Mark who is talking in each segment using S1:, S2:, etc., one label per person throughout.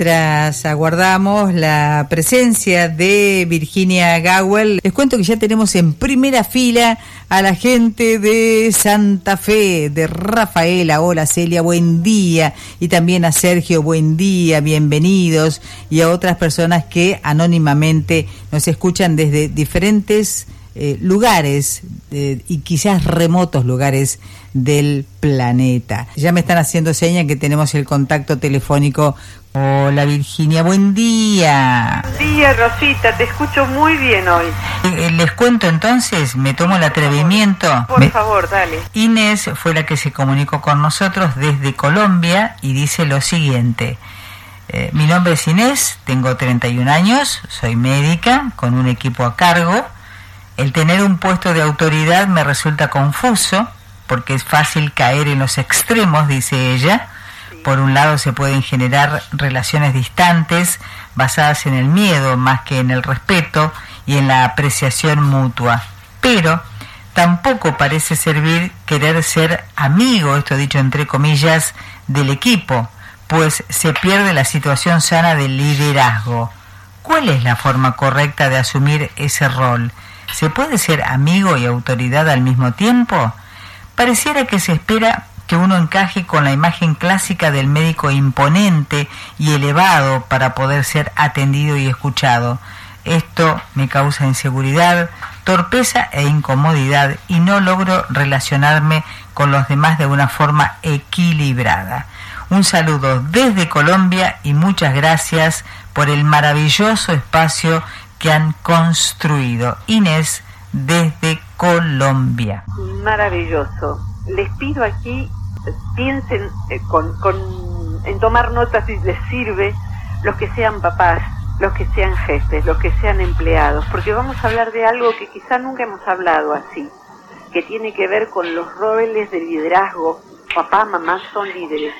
S1: Mientras aguardamos la presencia de Virginia Gawel, les cuento que ya tenemos en primera fila a la gente de Santa Fe, de Rafaela. Hola Celia, buen día. Y también a Sergio, buen día, bienvenidos. Y a otras personas que anónimamente nos escuchan desde diferentes eh, lugares eh, y quizás remotos lugares del planeta. Ya me están haciendo señas que tenemos el contacto telefónico Hola Virginia, buen día.
S2: Buen día Rosita, te escucho muy bien hoy.
S1: Eh, eh, les cuento entonces, me tomo el atrevimiento.
S2: Por favor, dale.
S1: Inés fue la que se comunicó con nosotros desde Colombia y dice lo siguiente. Mi nombre es Inés, tengo 31 años, soy médica con un equipo a cargo. El tener un puesto de autoridad me resulta confuso porque es fácil caer en los extremos, dice ella por un lado se pueden generar relaciones distantes basadas en el miedo más que en el respeto y en la apreciación mutua. Pero tampoco parece servir querer ser amigo, esto dicho entre comillas, del equipo, pues se pierde la situación sana del liderazgo. ¿Cuál es la forma correcta de asumir ese rol? ¿Se puede ser amigo y autoridad al mismo tiempo? Pareciera que se espera que uno encaje con la imagen clásica del médico imponente y elevado para poder ser atendido y escuchado. Esto me causa inseguridad, torpeza e incomodidad y no logro relacionarme con los demás de una forma equilibrada. Un saludo desde Colombia y muchas gracias por el maravilloso espacio que han construido. Inés desde Colombia.
S2: Maravilloso. Les pido aquí piensen eh, con, en tomar notas si les sirve los que sean papás, los que sean jefes, los que sean empleados, porque vamos a hablar de algo que quizá nunca hemos hablado así, que tiene que ver con los roles de liderazgo. Papá, mamá son líderes,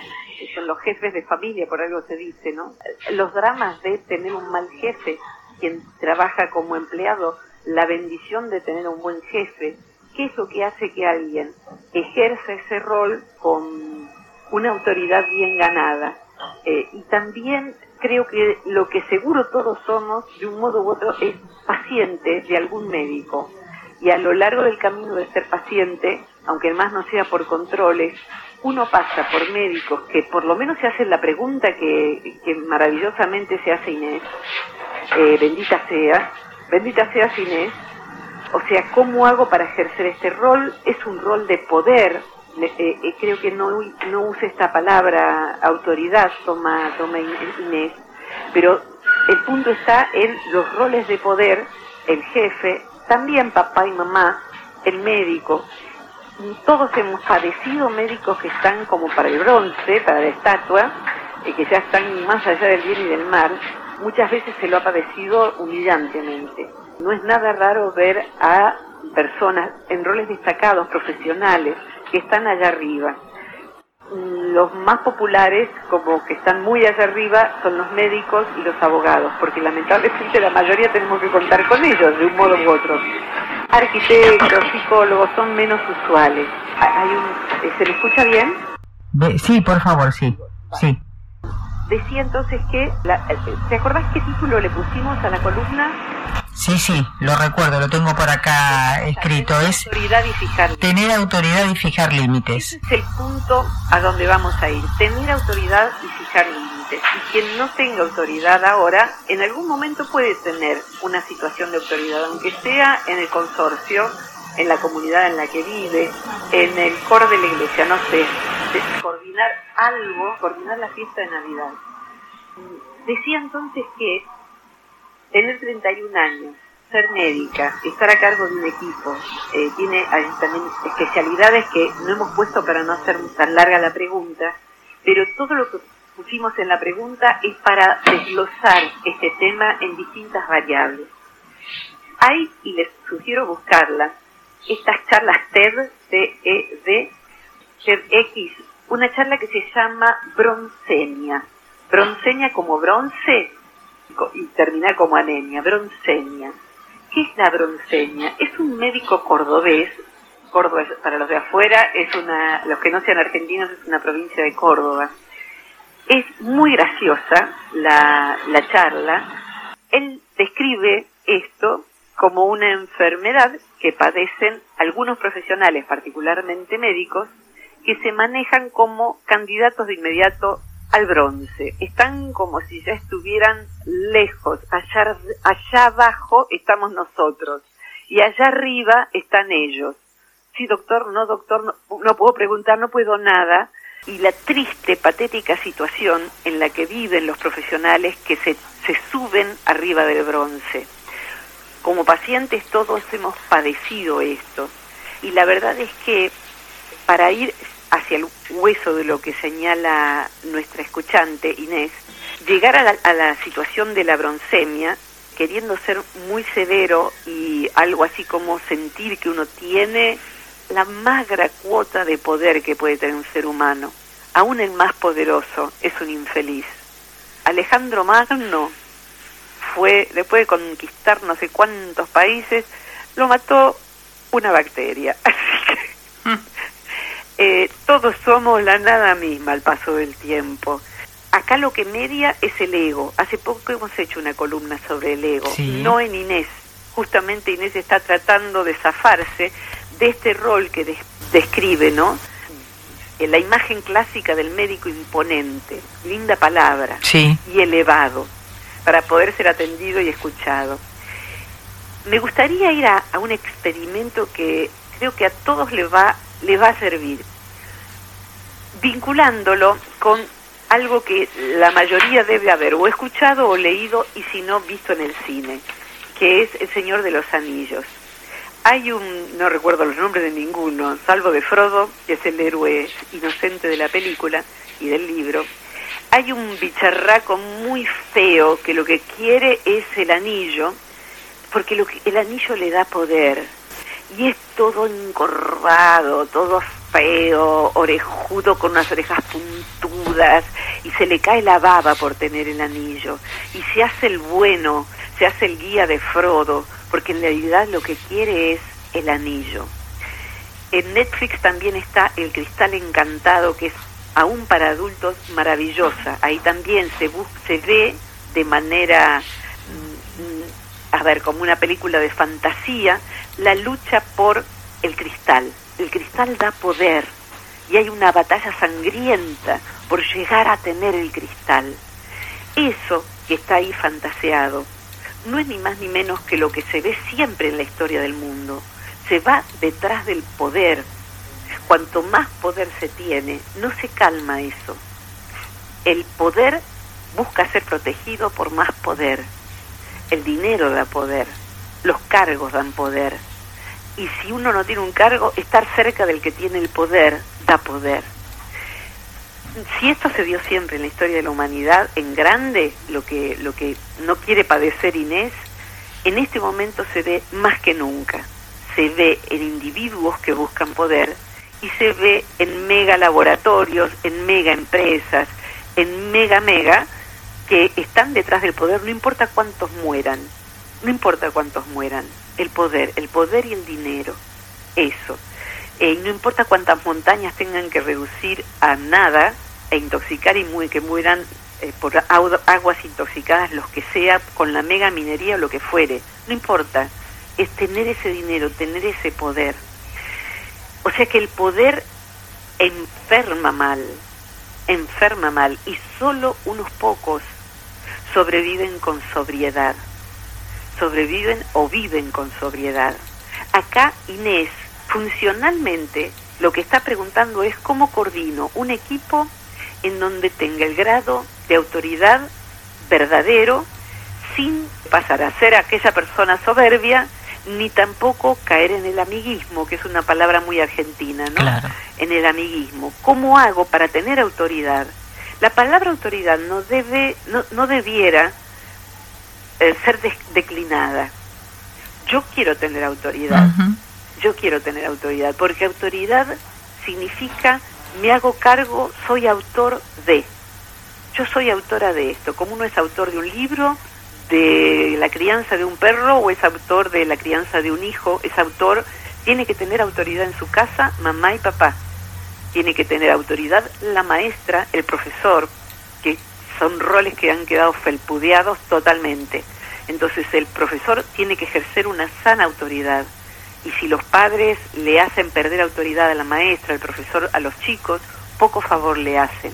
S2: son los jefes de familia, por algo se dice, ¿no? Los dramas de tener un mal jefe, quien trabaja como empleado, la bendición de tener un buen jefe, ¿Qué es lo que hace que alguien ejerza ese rol con una autoridad bien ganada? Eh, y también creo que lo que seguro todos somos, de un modo u otro, es paciente de algún médico. Y a lo largo del camino de ser paciente, aunque más no sea por controles, uno pasa por médicos que por lo menos se hacen la pregunta que, maravillosamente se hace Inés, eh, bendita sea, bendita sea Inés, o sea, ¿cómo hago para ejercer este rol? Es un rol de poder. Eh, eh, creo que no, no use esta palabra autoridad, toma, toma Inés, pero el punto está en los roles de poder, el jefe, también papá y mamá, el médico. Todos hemos padecido médicos que están como para el bronce, para la estatua, y que ya están más allá del bien y del mal. Muchas veces se lo ha padecido humillantemente. No es nada raro ver a personas en roles destacados, profesionales, que están allá arriba. Los más populares, como que están muy allá arriba, son los médicos y los abogados, porque lamentablemente la mayoría tenemos que contar con ellos de un modo u otro. Arquitectos, psicólogos son menos usuales. Hay un, ¿Se le escucha bien?
S1: Sí, por favor, sí. Sí.
S2: Decía entonces que, ¿te acordás qué título le pusimos a la columna?
S1: Sí, sí, lo recuerdo, lo tengo por acá escrito. Es
S2: autoridad y fijar
S1: tener autoridad y fijar límites.
S2: es el punto a donde vamos a ir, tener autoridad y fijar límites. Y quien no tenga autoridad ahora, en algún momento puede tener una situación de autoridad, aunque sea en el consorcio, en la comunidad en la que vive, en el coro de la iglesia, no sé, coordinar algo, coordinar la fiesta de Navidad. Decía entonces que tener 31 años, ser médica, estar a cargo de un equipo, eh, tiene también especialidades que no hemos puesto para no hacer tan larga la pregunta, pero todo lo que pusimos en la pregunta es para desglosar este tema en distintas variables. Hay, y les sugiero buscarlas, estas charlas TED, TED, TEDx, una charla que se llama Broncenia. Broncenia como bronce y termina como anemia, broncenia. ¿Qué es la broncenia? Es un médico cordobés, Córdoba para los de afuera, es una, los que no sean argentinos es una provincia de Córdoba. Es muy graciosa la, la charla. Él describe esto como una enfermedad que padecen algunos profesionales, particularmente médicos, que se manejan como candidatos de inmediato al bronce. Están como si ya estuvieran lejos. Allá, allá abajo estamos nosotros y allá arriba están ellos. Sí, doctor, no, doctor, no, puedo preguntar, no puedo nada. Y la triste, patética situación en la que viven los profesionales que se, se suben arriba del bronce. Como pacientes todos hemos padecido esto. Y la verdad es que para ir hacia el hueso de lo que señala nuestra escuchante Inés, llegar a la, a la situación de la broncemia, queriendo ser muy severo y algo así como sentir que uno tiene la magra cuota de poder que puede tener un ser humano. Aún el más poderoso es un infeliz. Alejandro Magno fue, después de conquistar no sé cuántos países, lo mató una bacteria. Así que eh, todos somos la nada misma al paso del tiempo. Acá lo que media es el ego. Hace poco hemos hecho una columna sobre el ego,
S1: Sí.
S2: no en Inés. Justamente Inés está tratando de zafarse de este rol que des- describe, ¿no? La imagen clásica del médico imponente, linda palabra,
S1: Sí.
S2: y elevado, para poder ser atendido y escuchado. Me gustaría ir a, un experimento que creo que a todos les va, les va a servir, vinculándolo con algo que la mayoría debe haber o escuchado o leído y si no visto en el cine, que es El Señor de los Anillos. Hay un, no recuerdo los nombres de ninguno, salvo de Frodo, que es el héroe inocente de la película y del libro. Hay un bicharraco muy feo que lo que quiere es el anillo, porque lo que, el anillo le da poder. Y es todo encorvado, todo feo, orejudo con unas orejas puntudas, y se le cae la baba por tener el anillo. Y se hace el bueno, se hace el guía de Frodo, porque en realidad lo que quiere es el anillo. En Netflix también está El Cristal Encantado, que es aún para adultos maravillosa. Ahí también se, se ve de manera, mm, mm, a ver, como una película de fantasía, la lucha por el cristal. El cristal da poder y hay una batalla sangrienta por llegar a tener el cristal. Eso que está ahí fantaseado no es ni más ni menos que lo que se ve siempre en la historia del mundo. Se va detrás del poder. Cuanto más poder se tiene, no se calma eso. El poder busca ser protegido por más poder. El dinero da poder. Los cargos dan poder. Y si uno no tiene un cargo, estar cerca del que tiene el poder da poder. Si esto se dio siempre en la historia de la humanidad, en grande, lo que, lo que no quiere padecer Inés, en este momento se ve más que nunca. Se ve en individuos que buscan poder y se ve en mega laboratorios, en mega empresas, en mega mega, que están detrás del poder, no importa cuántos mueran, no importa cuántos mueran, el poder, el poder y el dinero, eso. Eh, no importa cuántas montañas tengan que reducir a nada e intoxicar y mu- que mueran eh, por aguas intoxicadas, los que sea, con la mega minería o lo que fuere, no importa, es tener ese dinero, tener ese poder. O sea que el poder enferma mal, enferma mal, y solo unos pocos sobreviven con sobriedad, sobreviven o viven con sobriedad. Acá Inés, funcionalmente, lo que está preguntando es cómo coordino un equipo en donde tenga el grado de autoridad verdadero sin pasar a ser aquella persona soberbia ni tampoco caer en el amiguismo, que es una palabra muy argentina, ¿no?
S1: Claro.
S2: En el amiguismo. ¿Cómo hago para tener autoridad La palabra autoridad no debe, no, no debiera eh, ser declinada. Yo quiero tener autoridad. Yo quiero tener autoridad, porque autoridad significa me hago cargo, soy autor de. Yo soy autora de esto, como uno es autor de un libro, de la crianza de un perro o es autor de la crianza de un hijo, es autor, tiene que tener autoridad en su casa, mamá y papá. Tiene que tener autoridad la maestra, el profesor, que son roles que han quedado felpudeados totalmente. Entonces el profesor tiene que ejercer una sana autoridad. Y si los padres le hacen perder autoridad a la maestra, al profesor, a los chicos, poco favor le hacen.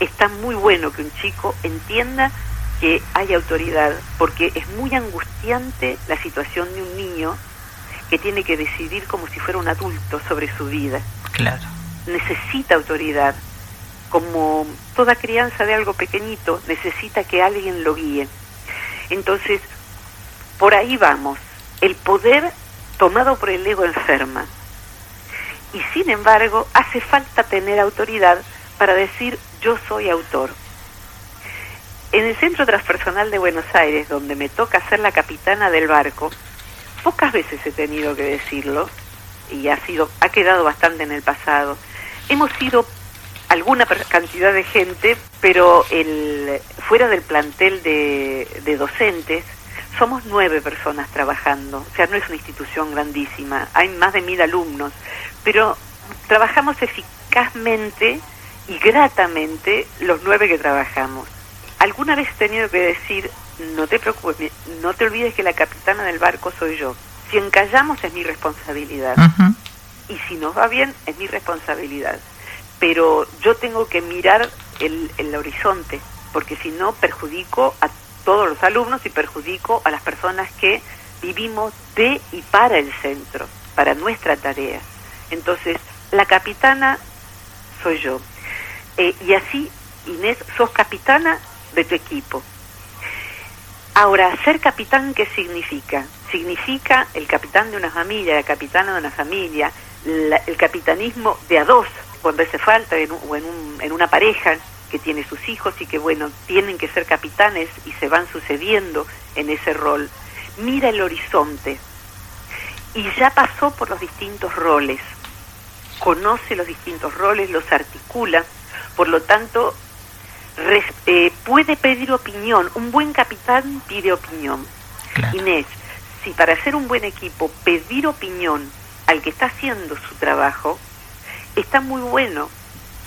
S2: Está muy bueno que un chico entienda que hay autoridad, porque es muy angustiante la situación de un niño que tiene que decidir como si fuera un adulto sobre su vida.
S1: Claro.
S2: Necesita autoridad. Como toda crianza de algo pequeñito, necesita que alguien lo guíe. Entonces, por ahí vamos. El poder tomado por el ego enferma. Y sin embargo, hace falta tener autoridad para decir yo soy autor. En el Centro Transpersonal de Buenos Aires, donde me toca ser la capitana del barco, pocas veces he tenido que decirlo y ha sido ha quedado bastante en el pasado. Hemos sido alguna cantidad de gente, pero el fuera del plantel de, de docentes somos nueve personas trabajando, o sea, no es una institución grandísima, hay más de mil alumnos, pero trabajamos eficazmente y gratamente los nueve que trabajamos alguna vez he tenido que decir, no te preocupes, no te olvides que la capitana del barco soy yo. Si encallamos es mi responsabilidad. Y si nos va bien es mi responsabilidad. Pero yo tengo que mirar el, el horizonte, porque si no perjudico a todos los alumnos y perjudico a las personas que vivimos de y para el centro, para nuestra tarea. Entonces, la capitana soy yo. Eh, y así, Inés, sos capitana de tu equipo. Ahora, ser capitán, ¿qué significa? Significa el capitán de una familia, la capitana de una familia, el capitanismo de a dos, cuando hace falta, en, o en, en una pareja que tiene sus hijos y que, bueno, tienen que ser capitanes y se van sucediendo en ese rol. Mira el horizonte y ya pasó por los distintos roles, conoce los distintos roles, los articula, por lo tanto eh, puede pedir opinión. Un buen capitán pide opinión. Inés, si para ser un buen equipo pedir opinión al que está haciendo su trabajo, está muy bueno.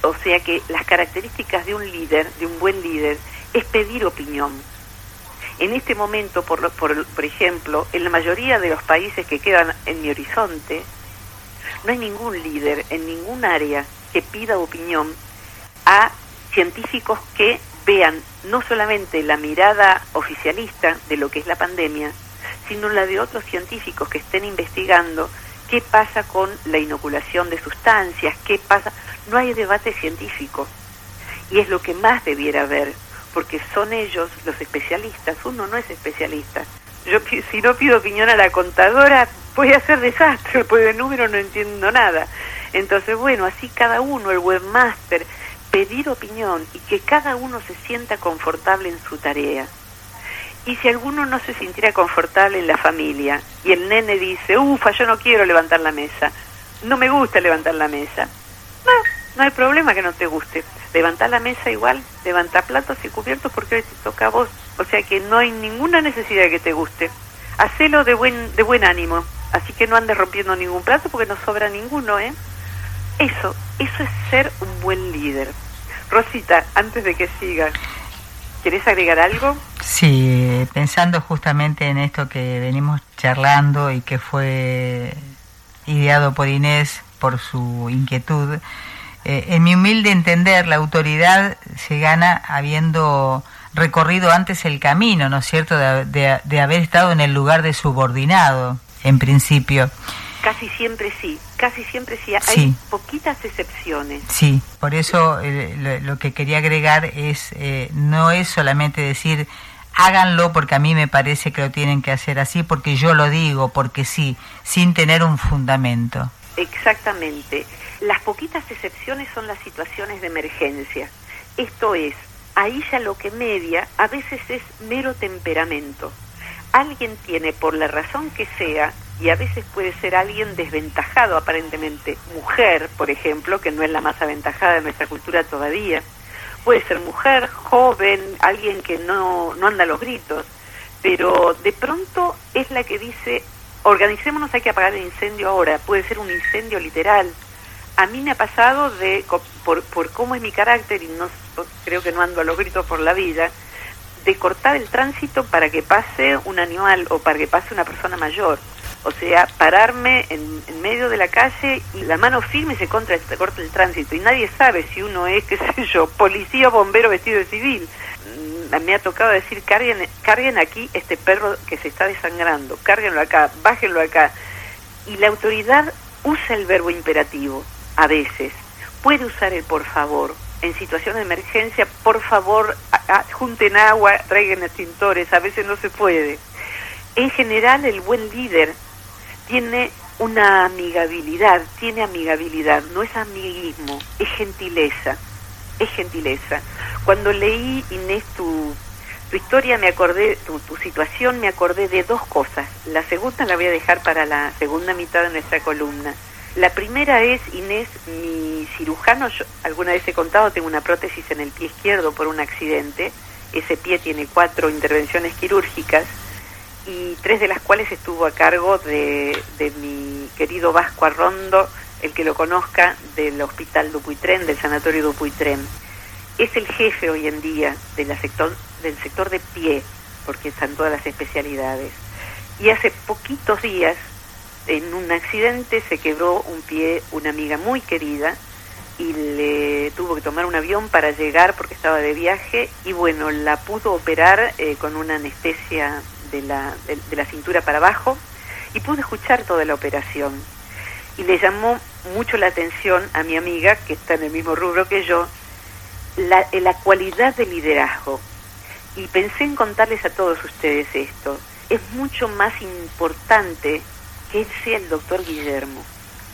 S2: O sea que las características de un líder, de un buen líder, es pedir opinión. En este momento, por, por, por ejemplo, en la mayoría de los países que quedan en mi horizonte, no hay ningún líder en ningún área que pida opinión a científicos que vean no solamente la mirada oficialista de lo que es la pandemia, sino la de otros científicos que estén investigando qué pasa con la inoculación de sustancias, qué pasa. No hay debate científico. Y es lo que más debiera haber, porque son ellos los especialistas. Uno no es especialista. Yo si no pido opinión a la contadora, voy a hacer desastre, porque de número no entiendo nada. Entonces, bueno, así cada uno, el webmaster, pedir opinión y que cada uno se sienta confortable en su tarea. Y si alguno no se sintiera confortable en la familia y el nene dice, ufa, yo no quiero levantar la mesa, no me gusta levantar la mesa, no, no hay problema que no te guste. Levantar la mesa igual, levanta platos y cubiertos porque hoy te toca a vos. O sea que no hay ninguna necesidad de que te guste. Hacelo de buen, de buen ánimo. Así que no andes rompiendo ningún plato porque no sobra ninguno, ¿eh? Eso, eso es ser un buen líder. Rosita, antes de que siga, ¿querés agregar algo?
S1: Sí, pensando justamente en esto que venimos charlando y que fue ideado por Inés por su inquietud, eh, en mi humilde entender, la autoridad se gana habiendo recorrido antes el camino, ¿no es cierto?, de, de haber estado en el lugar de subordinado, en principio.
S2: Casi siempre sí, casi siempre sí. Hay poquitas excepciones.
S1: Sí, por eso eh, lo, que quería agregar es, eh, no es solamente decir, háganlo porque a mí me parece que lo tienen que hacer así, porque yo lo digo, porque sí, sin tener un fundamento.
S2: Exactamente. Las poquitas excepciones son las situaciones de emergencia,
S3: Esto es, ahí ya lo que media a veces es mero temperamento. Alguien tiene, por la razón que sea, y a veces puede ser alguien desventajado aparentemente, mujer, por ejemplo, que no es la más aventajada de nuestra cultura todavía, puede ser mujer, joven, alguien que no, no anda a los gritos, pero de pronto es la que dice, organicémonos, hay que apagar el incendio ahora, puede ser un incendio literal. A mí me ha pasado de, por, por cómo es mi carácter, y no creo que no ando a los gritos por la vida, de cortar el tránsito para que pase un animal o para que pase una persona mayor. O sea, pararme en, medio de la calle y la mano firme se, contra, se corta el tránsito. Y nadie sabe si uno es, qué sé yo, policía o bombero vestido de civil. Mm, me ha tocado decir, carguen, carguen aquí este perro que se está desangrando, cárguenlo acá, bájenlo acá. Y la autoridad usa el verbo imperativo, a veces. Puede usar el por favor. En situación de emergencia, por favor, junten agua, traigan extintores. A veces no se puede. En general, el buen líder tiene una amigabilidad, tiene amigabilidad, no es amiguismo, es gentileza, es gentileza. Cuando leí, Inés, tu, tu historia, me acordé, tu, tu situación, me acordé de dos cosas. La segunda la voy a dejar para la segunda mitad de nuestra columna. La primera es, Inés, mi cirujano, yo alguna vez he contado, tengo una prótesis en el pie izquierdo por un accidente, ese pie tiene cuatro intervenciones quirúrgicas, y tres de las cuales estuvo a cargo de, mi querido Vasco Arrondo, el que lo conozca, del Hospital Dupuytren, del Sanatorio Dupuytren. Es el jefe hoy en día de la sector, del sector de pie, porque están todas las especialidades. Y hace poquitos días, en un accidente, se quebró un pie una amiga muy querida y le tuvo que tomar un avión para llegar porque estaba de viaje y bueno, la pudo operar eh, con una anestesia de la, de, la cintura para abajo y pude escuchar toda la operación. Y le llamó mucho la atención a mi amiga, que está en el mismo rubro que yo, la, la cualidad de liderazgo. Y pensé en contarles a todos ustedes esto. Es mucho más importante que él sea el doctor Guillermo,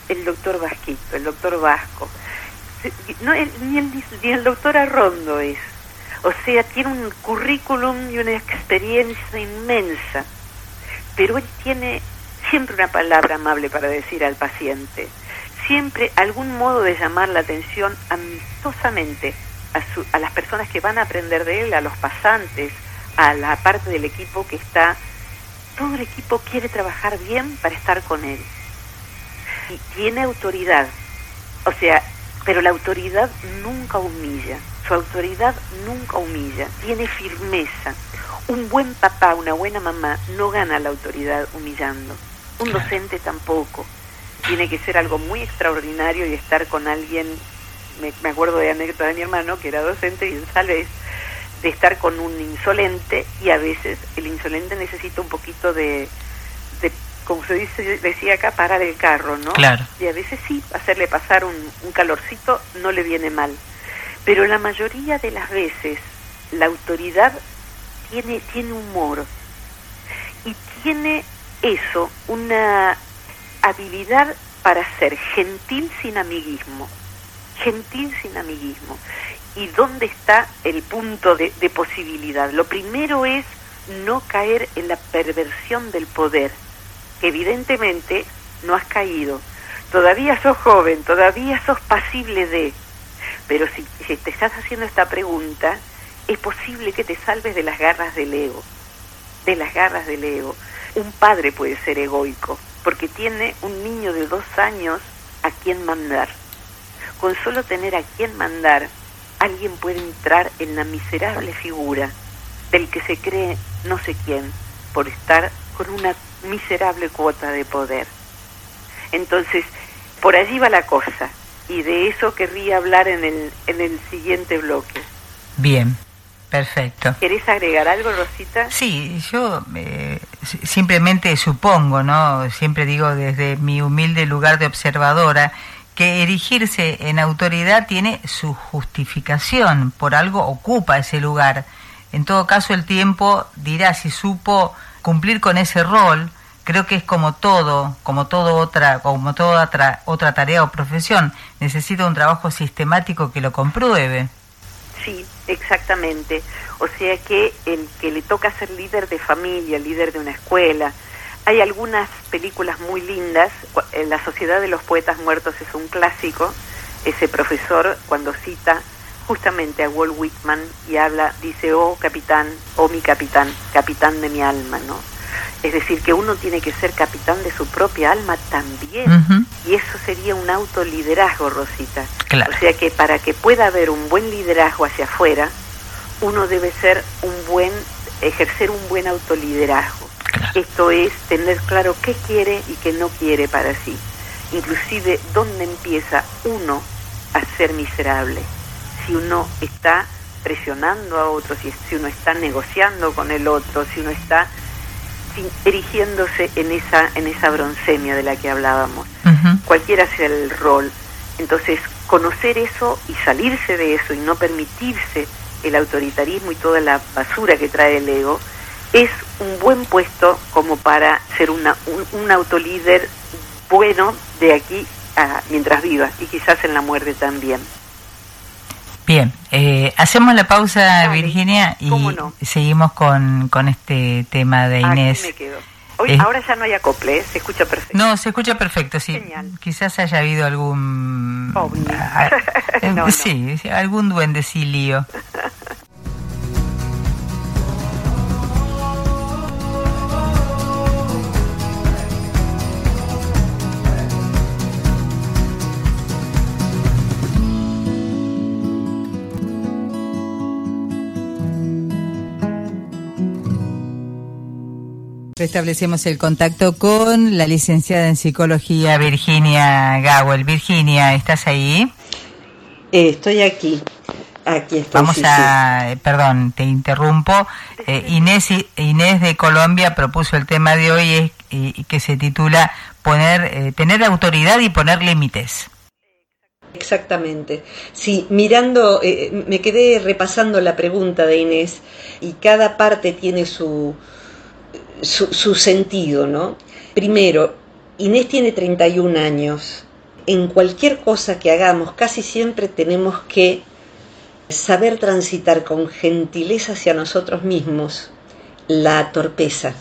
S3: el doctor Vasquito, el doctor Vasco. No, ni, el, ni el doctor Arrondo es. O sea, tiene un currículum y una experiencia inmensa, pero él tiene siempre una palabra amable para decir al paciente, siempre algún modo de llamar la atención amistosamente a, a las personas que van a aprender de él, a los pasantes, a la parte del equipo que está, todo el equipo quiere trabajar bien para estar con él. Y tiene autoridad, o sea, pero la autoridad nunca humilla. Su autoridad nunca humilla, tiene firmeza. Un buen papá, una buena mamá no gana la autoridad humillando. Un docente tampoco. Tiene que ser algo muy extraordinario y estar con alguien, me, acuerdo de anécdota de mi hermano que era docente y tal vez de estar con un insolente y a veces el insolente necesita un poquito de, de como se dice, decía acá, parar el carro, ¿no?
S1: Claro.
S3: Y a veces sí, hacerle pasar un, un calorcito no le viene mal. Pero la mayoría de las veces la autoridad tiene, tiene humor y tiene eso, una habilidad para ser gentil sin amiguismo, gentil sin amiguismo. ¿Y dónde está el punto de, de posibilidad? Lo primero es no caer en la perversión del poder, que evidentemente no has caído. Todavía sos joven, todavía sos pasible de, pero si, te estás haciendo esta pregunta, es posible que te salves de las garras del ego, de las garras del ego. Un padre puede ser egoico, porque tiene un niño de dos años a quien mandar. Con solo tener a quien mandar, alguien puede entrar en la miserable figura del que se cree no sé quién, por estar con una miserable cuota de poder. Entonces, por allí va la cosa y de eso querría hablar en el, en el siguiente bloque.
S1: Bien, perfecto.
S3: ¿Querés agregar algo, Rosita?
S1: Sí, yo eh, simplemente supongo, ¿no? Siempre digo desde mi humilde lugar de observadora, que erigirse en autoridad tiene su justificación, por algo ocupa ese lugar. En todo caso, el tiempo dirá si supo cumplir con ese rol creo que es como todo, como todo otra, como toda otra, otra tarea o profesión, necesita un trabajo sistemático que lo compruebe.
S3: Sí, exactamente. O sea que el que le toca ser líder de familia, líder de una escuela, hay algunas películas muy lindas. La Sociedad de los Poetas Muertos es un clásico. Ese profesor, cuando cita justamente a Walt Whitman y habla, dice, oh capitán, oh mi capitán, capitán de mi alma, ¿no? Es decir, que uno tiene que ser capitán de su propia alma también. Y eso sería un autoliderazgo, Rosita. O sea que para que pueda haber un buen liderazgo hacia afuera, uno debe ser un buen, ejercer un buen autoliderazgo. Esto es tener claro qué quiere y qué no quiere para sí. Inclusive dónde empieza uno a ser miserable. Si uno está presionando a otro, si, si uno está negociando con el otro, si uno está erigiéndose en esa, en esa broncemia de la que hablábamos, cualquiera sea el rol. Entonces, conocer eso y salirse de eso y no permitirse el autoritarismo y toda la basura que trae el ego, es un buen puesto como para ser una, un, autolíder bueno de aquí a, mientras viva y quizás en la muerte también.
S1: Bien, eh, hacemos la pausa, Virginia, y seguimos con, con este tema de Inés.
S3: Aquí me quedo. Hoy, ahora ya no hay acople, ¿eh? se escucha perfecto.
S1: No, se escucha perfecto, sí. Quizás haya habido algún...
S3: Ah,
S1: eh, sí, algún duendecilio. Restablecemos el contacto con la licenciada en psicología Virginia Gawel. Virginia, ¿estás ahí?
S2: Eh, estoy aquí. Aquí estoy.
S1: Vamos a, eh, perdón, te interrumpo. Eh, Inés, Inés de Colombia propuso el tema de hoy y, que se titula poner, tener autoridad y poner límites.
S2: Exactamente. Sí, mirando, me quedé repasando la pregunta de Inés y cada parte tiene su, su, sentido, ¿no? Primero, Inés tiene 31 años. En cualquier cosa que hagamos, casi siempre tenemos que saber transitar con gentileza hacia nosotros mismos la torpeza.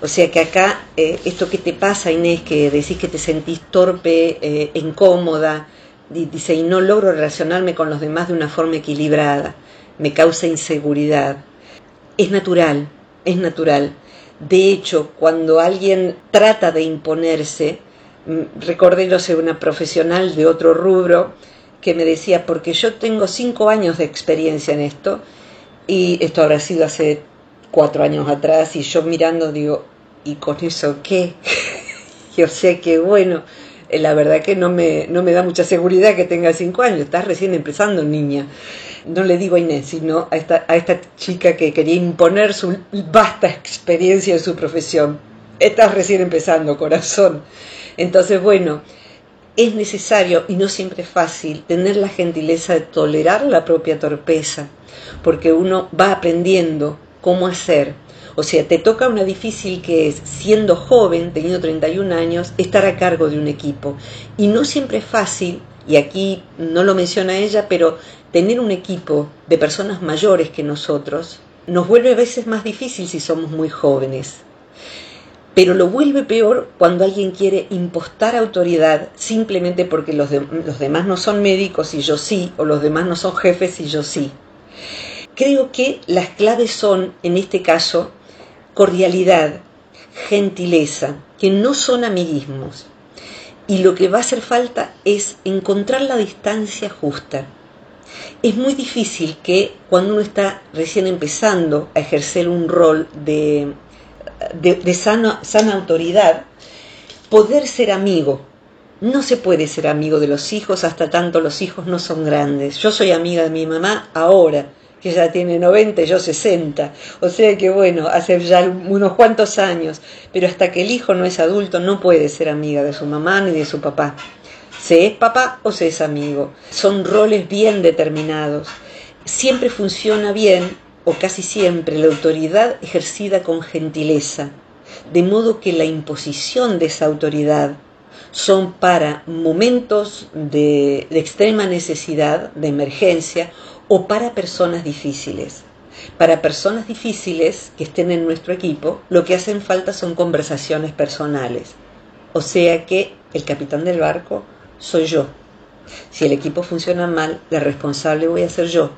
S2: O sea que acá, eh, esto que te pasa, Inés, que decís que te sentís torpe, eh, incómoda, dice, y no logro relacionarme con los demás de una forma equilibrada, me causa inseguridad. Es natural, es natural. De hecho, cuando alguien trata de imponerse, mm, recordé, no sé, una profesional de otro rubro que me decía, porque yo tengo cinco años de experiencia en esto, y esto habrá sido hace cuatro años atrás, y yo mirando digo, ¿y con eso qué? yo sé que bueno, eh, la verdad que no me, no me da mucha seguridad que tenga cinco años, estás recién empezando, niña no le digo a Inés, sino a esta, a esta chica que quería imponer su vasta experiencia en su profesión. Estás recién empezando, corazón. Entonces, bueno, es necesario, y no siempre es fácil, tener la gentileza de tolerar la propia torpeza, porque uno va aprendiendo cómo hacer. O sea, te toca una difícil que es, siendo joven, teniendo 31 años, estar a cargo de un equipo. Y no siempre es fácil, y aquí no lo menciona ella, pero tener un equipo de personas mayores que nosotros nos vuelve a veces más difícil si somos muy jóvenes. Pero lo vuelve peor cuando alguien quiere impostar autoridad simplemente porque los, los demás no son médicos y yo sí, o los demás no son jefes y yo sí. Creo que las claves son, en este caso, cordialidad, gentileza, que no son amiguismos. Y lo que va a hacer falta es encontrar la distancia justa es muy difícil que cuando uno está recién empezando a ejercer un rol de, de, sana, sana autoridad, poder ser amigo. No se puede ser amigo de los hijos hasta tanto los hijos no son grandes. Yo soy amiga de mi mamá ahora, que ya tiene 90 y yo 60. O sea que bueno, hace ya unos cuantos años. Pero hasta que el hijo no es adulto no puede ser amiga de su mamá ni de su papá se es papá o se es amigo. Son roles bien determinados. Siempre funciona bien, o casi siempre, la autoridad ejercida con gentileza, de modo que la imposición de esa autoridad son para momentos de, extrema necesidad, de emergencia, o para personas difíciles. Para personas difíciles que estén en nuestro equipo, lo que hacen falta son conversaciones personales. O sea que el capitán del barco soy yo. Si el equipo funciona mal, la responsable voy a ser yo.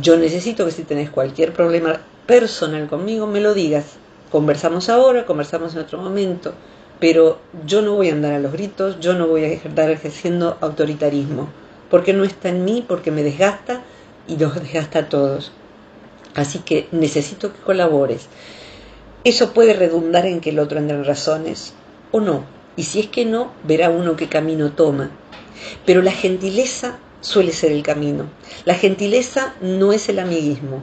S2: Yo necesito que si tenés cualquier problema personal conmigo, me lo digas. Conversamos ahora, conversamos en otro momento, pero yo no voy a andar a los gritos, yo no voy a estar ejerciendo autoritarismo, porque no está en mí, porque me desgasta y los desgasta a todos. Así que necesito que colabores. Eso puede redundar en que el otro entre en razones o no. Y si es que no, verá uno qué camino toma. Pero la gentileza suele ser el camino. La gentileza no es el amiguismo.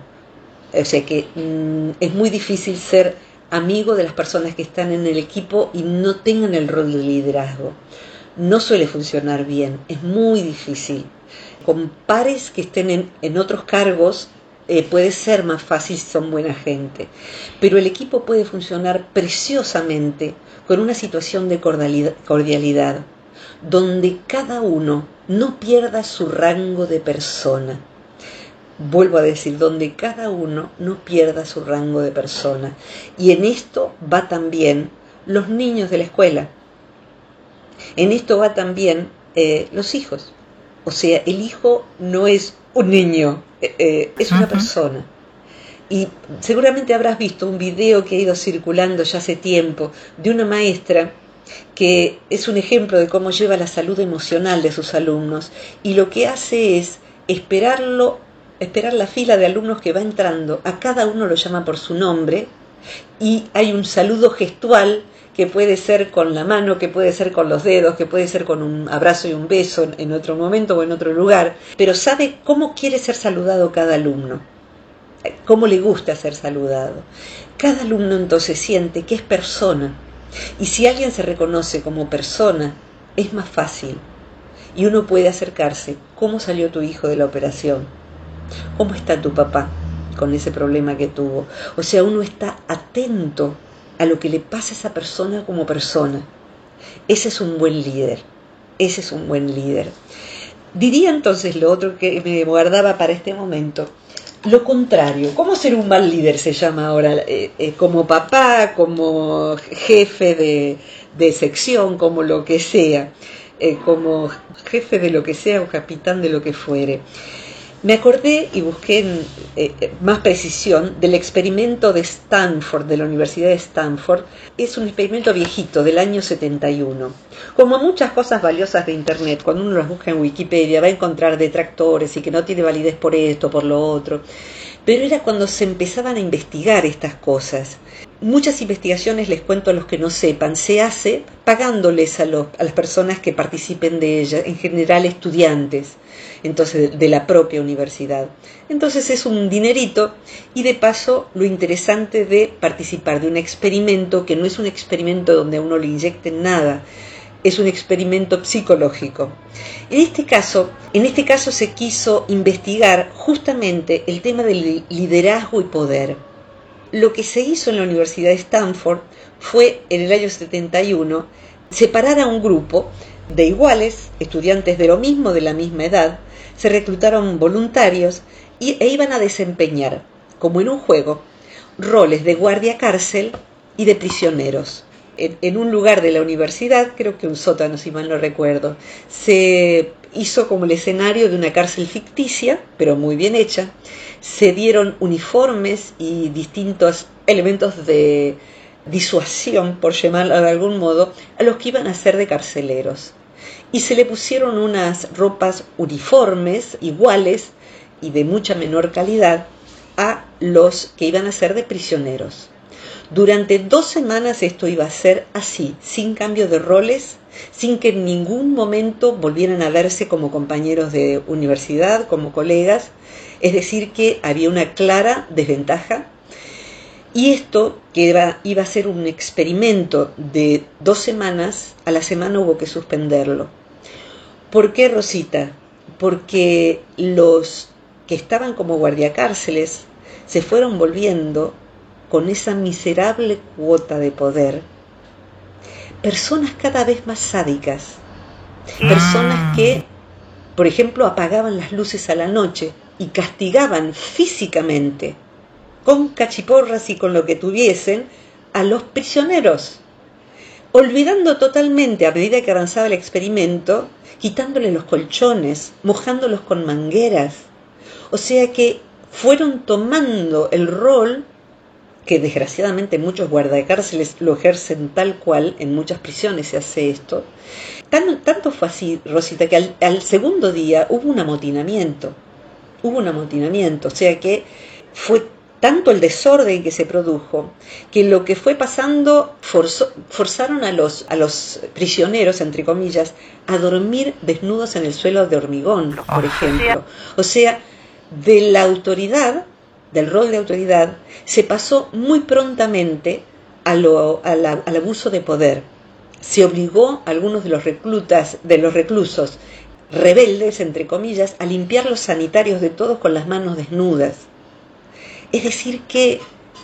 S2: O sea que mm, es muy difícil ser amigo de las personas que están en el equipo y no tengan el rol de liderazgo. No suele funcionar bien, es muy difícil. Con pares que estén en, otros cargos eh, puede ser más fácil si son buena gente. Pero el equipo puede funcionar preciosamente con una situación de cordialidad, donde cada uno no pierda su rango de persona. Vuelvo a decir, donde cada uno no pierda su rango de persona. Y en esto va también los niños de la escuela. En esto va también eh, los hijos. O sea, el hijo no es un niño, eh, eh, es una persona. Y seguramente habrás visto un video que ha ido circulando ya hace tiempo de una maestra que es un ejemplo de cómo lleva la salud emocional de sus alumnos y lo que hace es esperarlo, esperar la fila de alumnos que va entrando, a cada uno lo llama por su nombre y hay un saludo gestual que puede ser con la mano, que puede ser con los dedos, que puede ser con un abrazo y un beso en otro momento o en otro lugar, pero sabe cómo quiere ser saludado cada alumno, cómo le gusta ser saludado. Cada alumno entonces siente que es persona, y si alguien se reconoce como persona, es más fácil, y uno puede acercarse, ¿cómo salió tu hijo de la operación? ¿Cómo está tu papá con ese problema que tuvo? O sea, uno está atento a lo que le pasa a esa persona como persona. Ese es un buen líder, ese es un buen líder. Diría entonces lo otro que me guardaba para este momento, lo contrario, ¿cómo ser un mal líder se llama ahora? Eh, eh, como papá, como jefe de, de, sección, como lo que sea, eh, como jefe de lo que sea o capitán de lo que fuere. Me acordé y busqué en, eh, eh, más precisión del experimento de Stanford, de la Universidad de Stanford. Es un experimento viejito del año 71. Como muchas cosas valiosas de Internet, cuando uno las busca en Wikipedia va a encontrar detractores y que no tiene validez por esto, por lo otro. Pero era cuando se empezaban a investigar estas cosas. Muchas investigaciones, les cuento a los que no sepan, se hace pagándoles a, a las personas que participen de ellas, en general estudiantes entonces de la propia universidad. Entonces es un dinerito y de paso lo interesante de participar de un experimento que no es un experimento donde a uno le inyecten nada, es un experimento psicológico. En este caso, en este caso se quiso investigar justamente el tema del liderazgo y poder. Lo que se hizo en la Universidad de Stanford fue en el año 71 separar a un grupo de iguales, estudiantes de lo mismo, de la misma edad, se reclutaron voluntarios y, e iban a desempeñar, como en un juego, roles de guardia cárcel y de prisioneros. En, un lugar de la universidad, creo que un sótano, si mal no recuerdo, se hizo como el escenario de una cárcel ficticia, pero muy bien hecha. Se dieron uniformes y distintos elementos de disuasión, por llamarlo de algún modo, a los que iban a ser de carceleros y se le pusieron unas ropas uniformes iguales y de mucha menor calidad a los que iban a ser de prisioneros. Durante dos semanas esto iba a ser así, sin cambio de roles, sin que en ningún momento volvieran a verse como compañeros de universidad, como colegas, es decir, que había una clara desventaja. Y esto, que iba, a ser un experimento de dos semanas, a la semana hubo que suspenderlo. ¿Por qué Rosita? Porque los que estaban como guardiacárceles se fueron volviendo con esa miserable cuota de poder personas cada vez más sádicas, personas que, por ejemplo, apagaban las luces a la noche y castigaban físicamente, con cachiporras y con lo que tuviesen, a los prisioneros, olvidando totalmente a medida que avanzaba el experimento, quitándole los colchones, mojándolos con mangueras. O sea que fueron tomando el rol que desgraciadamente muchos guardacárceles lo ejercen tal cual, en muchas prisiones se hace esto. tanto fue así, Rosita, que al, al segundo día hubo un amotinamiento, hubo un amotinamiento, o sea que fue tanto el desorden que se produjo, que lo que fue pasando forzaron a los, a los prisioneros, entre comillas, a dormir desnudos en el suelo de hormigón, por ejemplo. O sea, de la autoridad, del rol de autoridad, se pasó muy prontamente a lo, al abuso de poder. Se obligó a algunos de los reclutas, de los reclusos rebeldes, entre comillas, a limpiar los sanitarios de todos con las manos desnudas es decir, que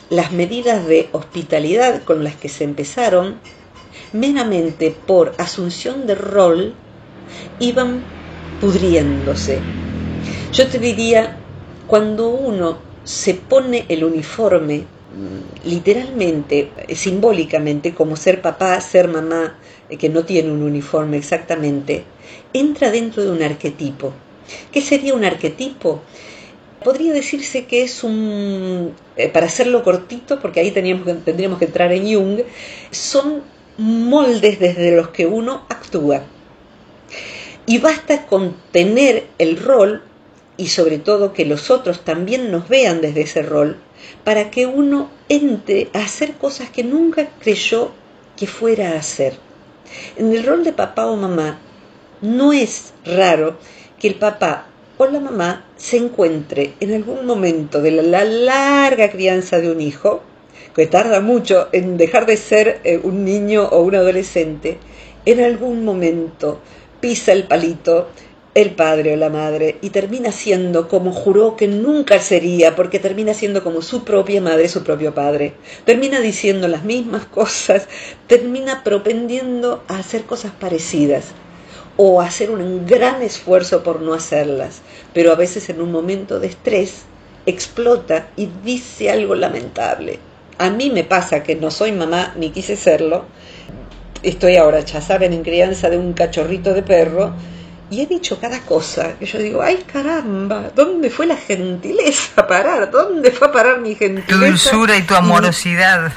S2: las medidas de hospitalidad con las que se empezaron, meramente por asunción de rol, iban pudriéndose. Yo te diría, cuando uno se pone el uniforme, mm, literalmente, simbólicamente, como ser papá, ser mamá, eh, que no tiene un uniforme exactamente, entra dentro de un arquetipo. ¿Qué sería un arquetipo? Podría decirse que es un, eh, para hacerlo cortito, porque ahí teníamos, tendríamos que entrar en Jung, son moldes desde los que uno actúa. Y basta con tener el rol y sobre todo que los otros también nos vean desde ese rol para que uno entre a hacer cosas que nunca creyó que fuera a hacer. En el rol de papá o mamá no es raro que el papá o la mamá se encuentre en algún momento de la larga crianza de un hijo, que tarda mucho en dejar de ser eh, un niño o un adolescente, en algún momento pisa el palito el padre o la madre y termina siendo como juró que nunca sería, porque termina siendo como su propia madre, su propio padre. Termina diciendo las mismas cosas, termina propendiendo a hacer cosas parecidas o hacer un gran esfuerzo por no hacerlas, pero a veces en un momento de estrés explota y dice algo lamentable. A mí me pasa que no soy mamá ni quise serlo, estoy ahora, ya saben, en crianza de un cachorrito de perro, y he dicho cada cosa que yo digo, ay caramba, ¿dónde fue la gentileza a parar? ¿Dónde fue a parar mi gentileza?
S1: Tu dulzura y tu amorosidad.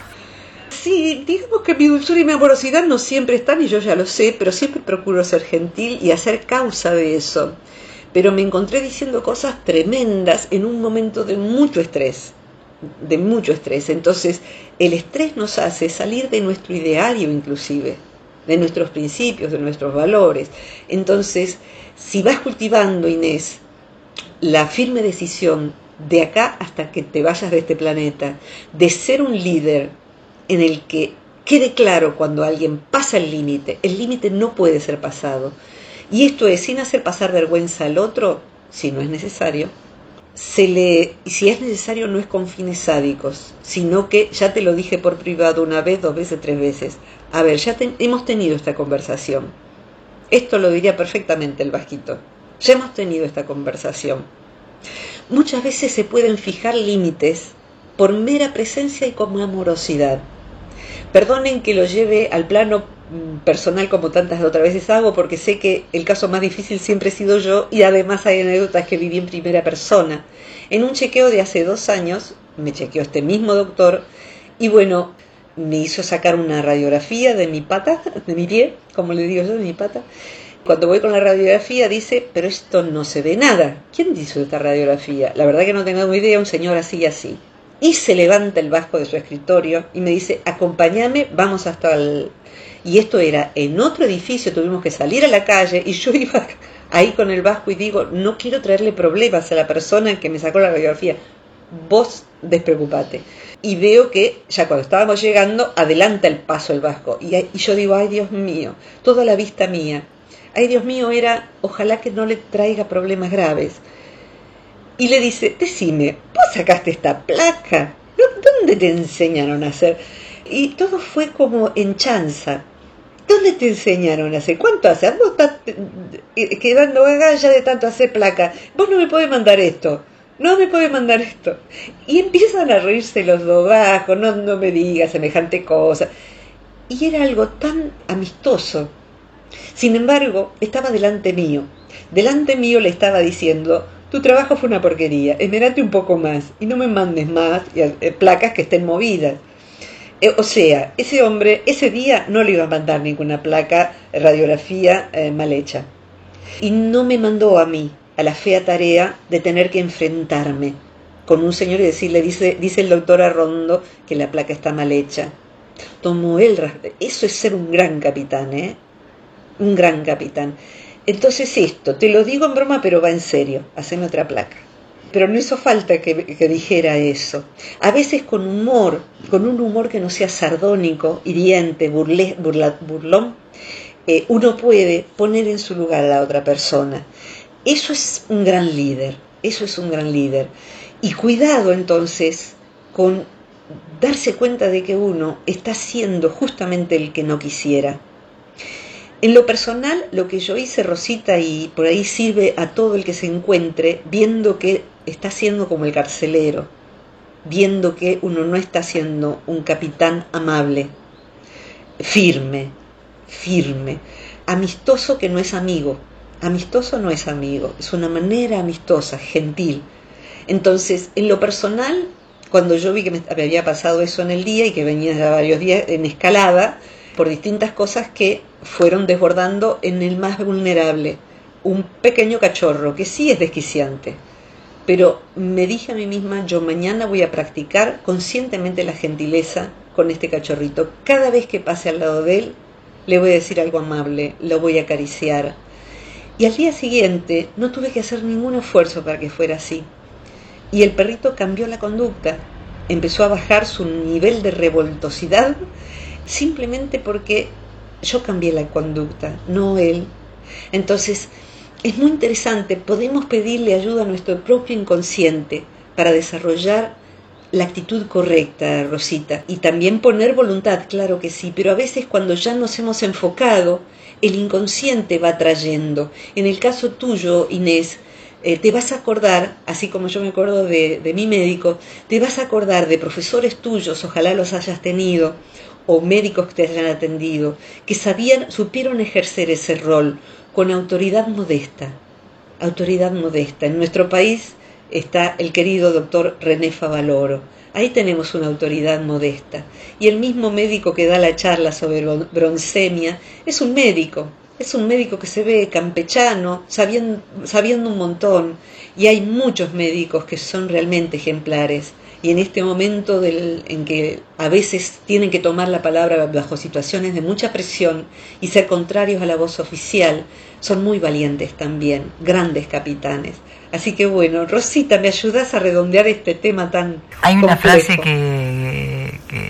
S2: Sí, digamos que mi dulzura y mi amorosidad no siempre están, y yo ya lo sé, pero siempre procuro ser gentil y hacer causa de eso. Pero me encontré diciendo cosas tremendas en un momento de mucho estrés, de mucho estrés. Entonces, el estrés nos hace salir de nuestro ideario inclusive, de nuestros principios, de nuestros valores. Entonces, si vas cultivando, Inés, la firme decisión de acá hasta que te vayas de este planeta, de ser un líder en el que quede claro cuando alguien pasa el límite, el límite no puede ser pasado. Y esto es sin hacer pasar vergüenza al otro, si no es necesario. Se le, si es necesario, no es con fines sádicos, sino que ya te lo dije por privado una vez, dos veces, tres veces. A ver, ya hemos tenido esta conversación. Esto lo diría perfectamente el vasquito. Ya hemos tenido esta conversación. Muchas veces se pueden fijar límites por mera presencia y como amorosidad. Perdonen que lo lleve al plano mm, personal como tantas otras veces hago, porque sé que el caso más difícil siempre he sido yo y además hay anécdotas que viví en primera persona. En un chequeo de hace dos años, me chequeó este mismo doctor y bueno, me hizo sacar una radiografía de mi pata, de mi pie, como le digo yo, de mi pata. Cuando voy con la radiografía dice, pero esto no se ve nada. ¿Quién hizo esta radiografía? La verdad que no tengo idea, un señor así y así y se levanta el vasco de su escritorio y me dice, acompáñame, vamos hasta el... Y esto era en otro edificio, tuvimos que salir a la calle y yo iba ahí con el vasco y digo, no quiero traerle problemas a la persona que me sacó la radiografía, vos despreocupate. Y veo que ya cuando estábamos llegando, adelanta el paso el vasco. Y, y yo digo, ay Dios mío, toda la vista mía. Ay Dios mío era, ojalá que no le traiga problemas graves y le dice, decime, ¿vos sacaste esta placa? ¿Dónde te enseñaron a hacer? Y todo fue como en chanza. ¿Dónde te enseñaron a hacer? ¿Cuánto haces? Vos estás eh, quedando ya de tanto hacer placa. Vos no me podés mandar esto. no me puede mandar esto. Y empiezan a reírse los dos bajos, no, no me digas semejante cosa. Y era algo tan amistoso. Sin embargo, estaba delante mío. Delante mío le estaba diciendo, tu trabajo fue una porquería, esmerate un poco más y no me mandes más eh, placas que estén movidas. Eh, o sea, ese hombre ese día no le iba a mandar ninguna placa, radiografía eh, mal hecha. Y no me mandó a mí a la fea tarea de tener que enfrentarme con un señor y decirle, dice, dice el doctor Arrondo que la placa está mal hecha. Tomó él, eso es ser un gran capitán, ¿eh? Un gran capitán. Entonces esto, te lo digo en broma, pero va en serio, haceme otra placa. Pero no hizo falta que, dijera eso. A veces con humor, con un humor que no sea sardónico, hiriente, burlón, eh, uno puede poner en su lugar a la otra persona. Eso es un gran líder, eso es un gran líder. Y cuidado entonces con darse cuenta de que uno está siendo justamente el que no quisiera. En lo personal, lo que yo hice, Rosita, y por ahí sirve a todo el que se encuentre, viendo que está siendo como el carcelero, viendo que uno no está siendo un capitán amable, firme, firme, amistoso que no es amigo, amistoso no es amigo, es una manera amistosa, gentil. Entonces, en lo personal, cuando yo vi que me había pasado eso en el día y que venía ya varios días en escalada, por distintas cosas que fueron desbordando en el más vulnerable, un pequeño cachorro que sí es desquiciante. Pero me dije a mí misma, yo mañana voy a practicar conscientemente la gentileza con este cachorrito. Cada vez que pase al lado de él, le voy a decir algo amable, lo voy a acariciar, y al día siguiente no tuve que hacer ningún esfuerzo para que fuera así. Y el perrito cambió la conducta, empezó a bajar su nivel de revoltosidad simplemente porque yo cambié la conducta, no él. Entonces, es muy interesante, podemos pedirle ayuda a nuestro propio inconsciente para desarrollar la actitud correcta, Rosita, y también poner voluntad, claro que sí, pero a veces cuando ya nos hemos enfocado el inconsciente va trayendo. En el caso tuyo, Inés, eh, te vas a acordar, así como yo me acuerdo de, de mi médico, te vas a acordar de profesores tuyos, ojalá los hayas tenido, o médicos que te hayan atendido, que sabían, supieron ejercer ese rol con autoridad modesta. Autoridad modesta. En nuestro país está el querido doctor René Favaloro Ahí tenemos una autoridad modesta. Y el mismo médico que da la charla sobre broncemia es un médico, es un médico que se ve campechano, sabiendo, sabiendo un montón. Y hay muchos médicos que son realmente ejemplares. Y en este momento del, en que a veces tienen que tomar la palabra bajo situaciones de mucha presión y ser contrarios a la voz oficial, son muy valientes también, grandes capitanes. Así que bueno, Rosita, ¿me ayudas a redondear este tema tan...
S1: Hay una frase que,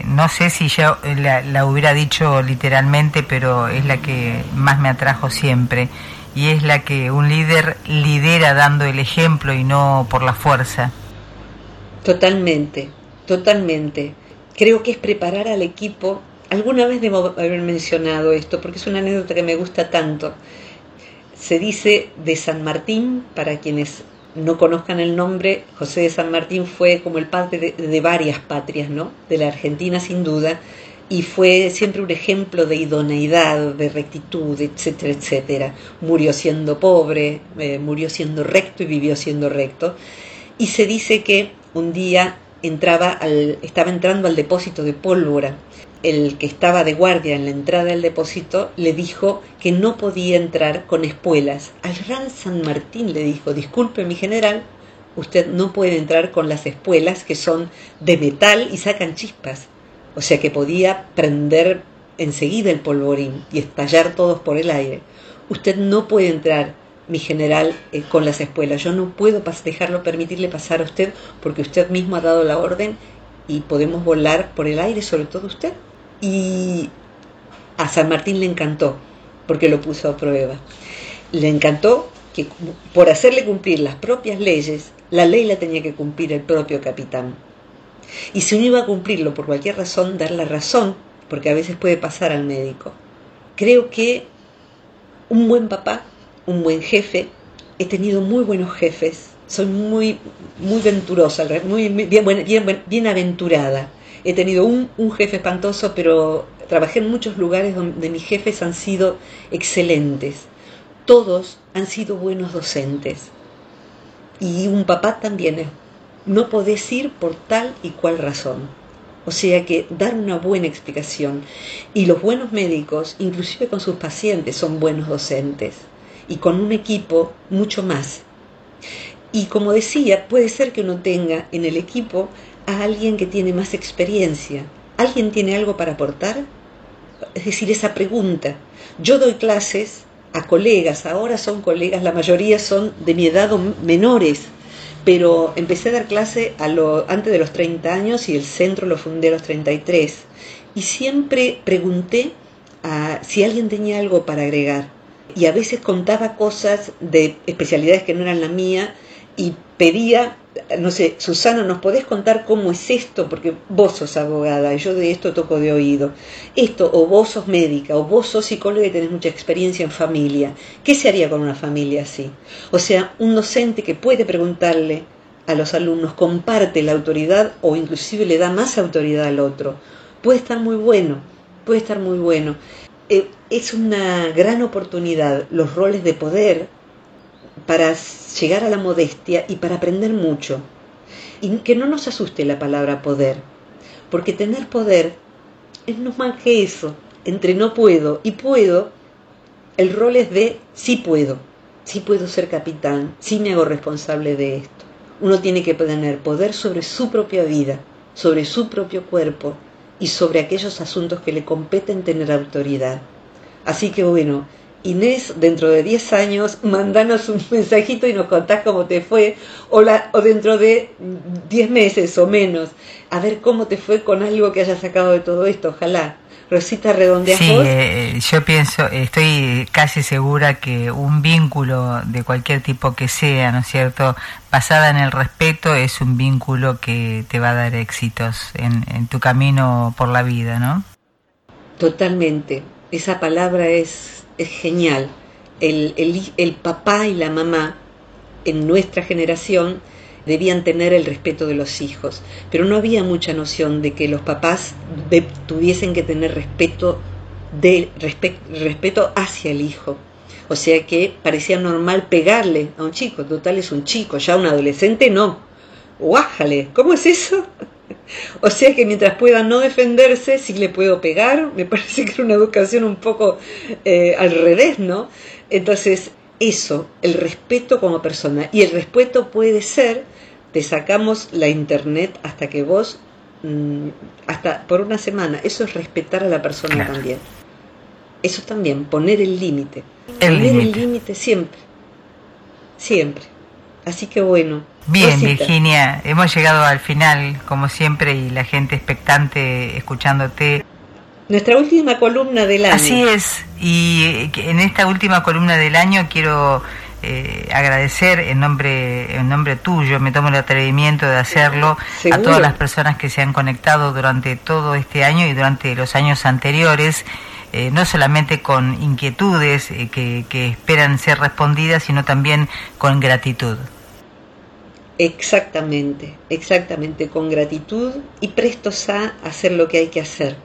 S1: no sé si yo la, hubiera dicho literalmente, pero es la que más me atrajo siempre, y es la que un líder lidera dando el ejemplo y no por la fuerza.
S2: Totalmente, totalmente. Creo que es preparar al equipo. Alguna vez debo haber mencionado esto, porque es una anécdota que me gusta tanto se dice de San Martín, para quienes no conozcan el nombre, José de San Martín fue como el padre de, varias patrias, ¿no? De la Argentina sin duda, y fue siempre un ejemplo de idoneidad, de rectitud, etcétera, etcétera. Murió siendo pobre, eh, murió siendo recto y vivió siendo recto. Y se dice que un día entraba al, estaba entrando al depósito de pólvora el que estaba de guardia en la entrada del depósito le dijo que no podía entrar con espuelas. Al gran San Martín le dijo, disculpe mi general, usted no puede entrar con las espuelas que son de metal y sacan chispas. O sea que podía prender enseguida el polvorín y estallar todos por el aire. Usted no puede entrar, mi general, eh, con las espuelas. Yo no puedo dejarlo permitirle pasar a usted porque usted mismo ha dado la orden y podemos volar por el aire, sobre todo usted. Y a San Martín le encantó, porque lo puso a prueba. Le encantó que por hacerle cumplir las propias leyes, la ley la tenía que cumplir el propio capitán. Y si uno iba a cumplirlo por cualquier razón, dar la razón, porque a veces puede pasar al médico. Creo que un buen papá, un buen jefe, he tenido muy buenos jefes soy muy, muy venturosa, muy, bien, bien, bien aventurada. He tenido un, jefe espantoso, pero trabajé en muchos lugares donde mis jefes han sido excelentes. Todos han sido buenos docentes. Y un papá también es. No podés ir por tal y cual razón. O sea que dar una buena explicación. Y los buenos médicos, inclusive con sus pacientes, son buenos docentes. Y con un equipo mucho más. Y como decía, puede ser que uno tenga en el equipo a alguien que tiene más experiencia. ¿Alguien tiene algo para aportar? Es decir, esa pregunta. Yo doy clases a colegas, ahora son colegas, la mayoría son de mi edad o menores, pero empecé a dar clase antes de los 30 años y el centro lo fundé a los 33. Y siempre pregunté a, si alguien tenía algo para agregar. Y a veces contaba cosas de especialidades que no eran la mía y pedía no sé, Susana, ¿nos podés contar cómo es esto? Porque vos sos abogada y yo de esto toco de oído. Esto, o vos sos médica, o vos sos psicóloga y tenés mucha experiencia en familia. ¿Qué se haría con una familia así? O sea, un docente que puede preguntarle a los alumnos, comparte la autoridad o inclusive le da más autoridad al otro. Puede estar muy bueno, puede estar muy bueno. Eh, es una gran oportunidad los roles de poder para llegar a la modestia y para aprender mucho. Y que no nos asuste la palabra poder, porque tener poder es no más que eso. Entre no puedo y puedo, el rol es de sí puedo, sí puedo ser capitán, sí me hago responsable de esto. Uno tiene que tener poder sobre su propia vida, sobre su propio cuerpo y sobre aquellos asuntos que le competen tener autoridad. Así que bueno, Inés, dentro de 10 años, mandanos un mensajito y nos contás cómo te fue, o, o dentro de 10 meses o menos, a ver cómo te fue con algo que hayas sacado de todo esto, ojalá. Rosita Redondea.
S1: Sí, eh, yo pienso, estoy casi segura que un vínculo de cualquier tipo que sea, ¿no es cierto?, basada en el respeto, es un vínculo que te va a dar éxitos en, en tu camino por la vida, ¿no?
S2: Totalmente. Esa palabra es es genial. El, el, papá y la mamá en nuestra generación debían tener el respeto de los hijos, pero no había mucha noción de que los papás tuviesen que tener respeto, de, respeto hacia el hijo. O sea que parecía normal pegarle a un chico, total es un chico, ya un adolescente no. Guájale, ¿cómo es eso? O sea que mientras pueda no defenderse, si le puedo pegar, me parece que era una educación un poco eh, al revés, ¿no? Entonces, eso, el respeto como persona. Y el respeto puede ser, te sacamos la internet hasta que vos, mm, hasta por una semana, eso es respetar a la persona también. Eso también, poner el límite. Poner el límite siempre. Siempre. Así que bueno.
S1: Bien, Virginia, hemos llegado al final, como siempre, y la gente expectante escuchándote.
S2: Nuestra última columna del año.
S1: Así es, y en esta última columna del año quiero eh, agradecer en nombre, en nombre tuyo, me tomo el atrevimiento de hacerlo, a todas las personas que se han conectado durante todo este año y durante los años anteriores. Eh, no solamente con inquietudes eh, que, que esperan ser respondidas, sino también con gratitud.
S2: Exactamente, exactamente, con gratitud y prestos a hacer lo que hay que hacer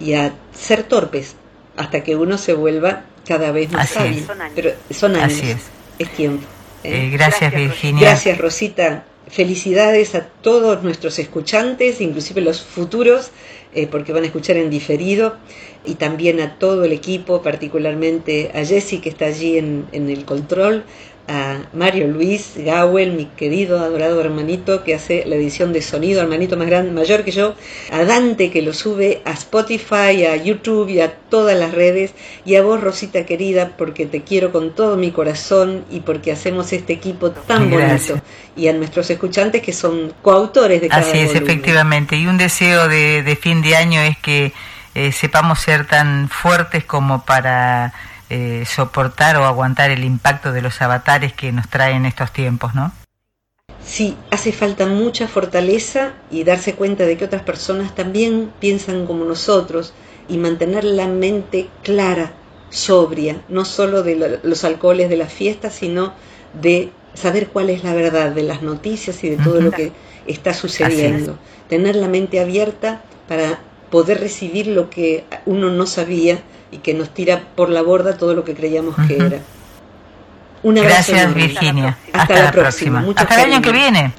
S2: y a ser torpes hasta que uno se vuelva cada vez más hábil. Pero son años, Así es. es tiempo.
S1: ¿eh? Eh, gracias, Virginia.
S2: Gracias Rosita. Felicidades a todos nuestros escuchantes, inclusive los futuros, eh, porque van a escuchar en diferido, y también a todo el equipo, particularmente a Jessy que está allí en, en el control, a Mario Luis Gawel, mi querido, adorado hermanito que hace la edición de sonido, hermanito más grande, mayor que yo, a Dante que lo sube a Spotify, a YouTube y a todas las redes, y a vos, Rosita querida, porque te quiero con todo mi corazón y porque hacemos este equipo tan bonito, y a nuestros escuchantes que son coautores de cada
S1: Así es, efectivamente, y un deseo de, fin de año es que eh, sepamos ser tan fuertes como para eh, soportar o aguantar el impacto de los avatares que nos traen estos tiempos, ¿no?
S2: Sí, hace falta mucha fortaleza y darse cuenta de que otras personas también piensan como nosotros y mantener la mente clara, sobria, no solo de los alcoholes de la fiesta, sino de saber cuál es la verdad de las noticias y de todo lo que está sucediendo. Tener la mente abierta para poder recibir lo que uno no sabía y que nos tira por la borda todo lo que creíamos que era.
S4: Un Gracias, Virginia.
S2: Hasta, la, próxima.
S4: Hasta el año que viene.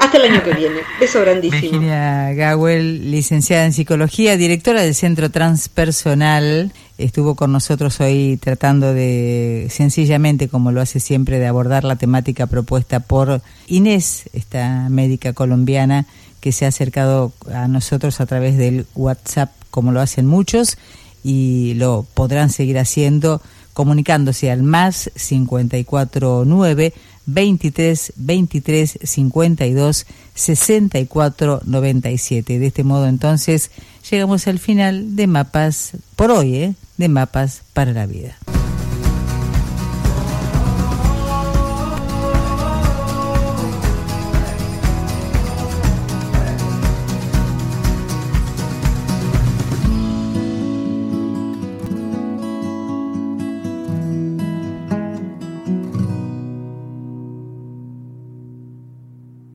S2: Hasta el año que viene. Beso grandísimo.
S1: Virginia Gawel, licenciada en psicología, directora del Centro Transpersonal, estuvo con nosotros hoy tratando de, sencillamente, como lo hace siempre, de abordar la temática propuesta por Inés, esta médica colombiana que se ha acercado a nosotros a través del WhatsApp, como lo hacen muchos, y lo podrán seguir haciendo comunicándose al más 549 23 23 52 64 97. De este modo entonces llegamos al final de mapas por hoy, ¿eh? de mapas para la vida.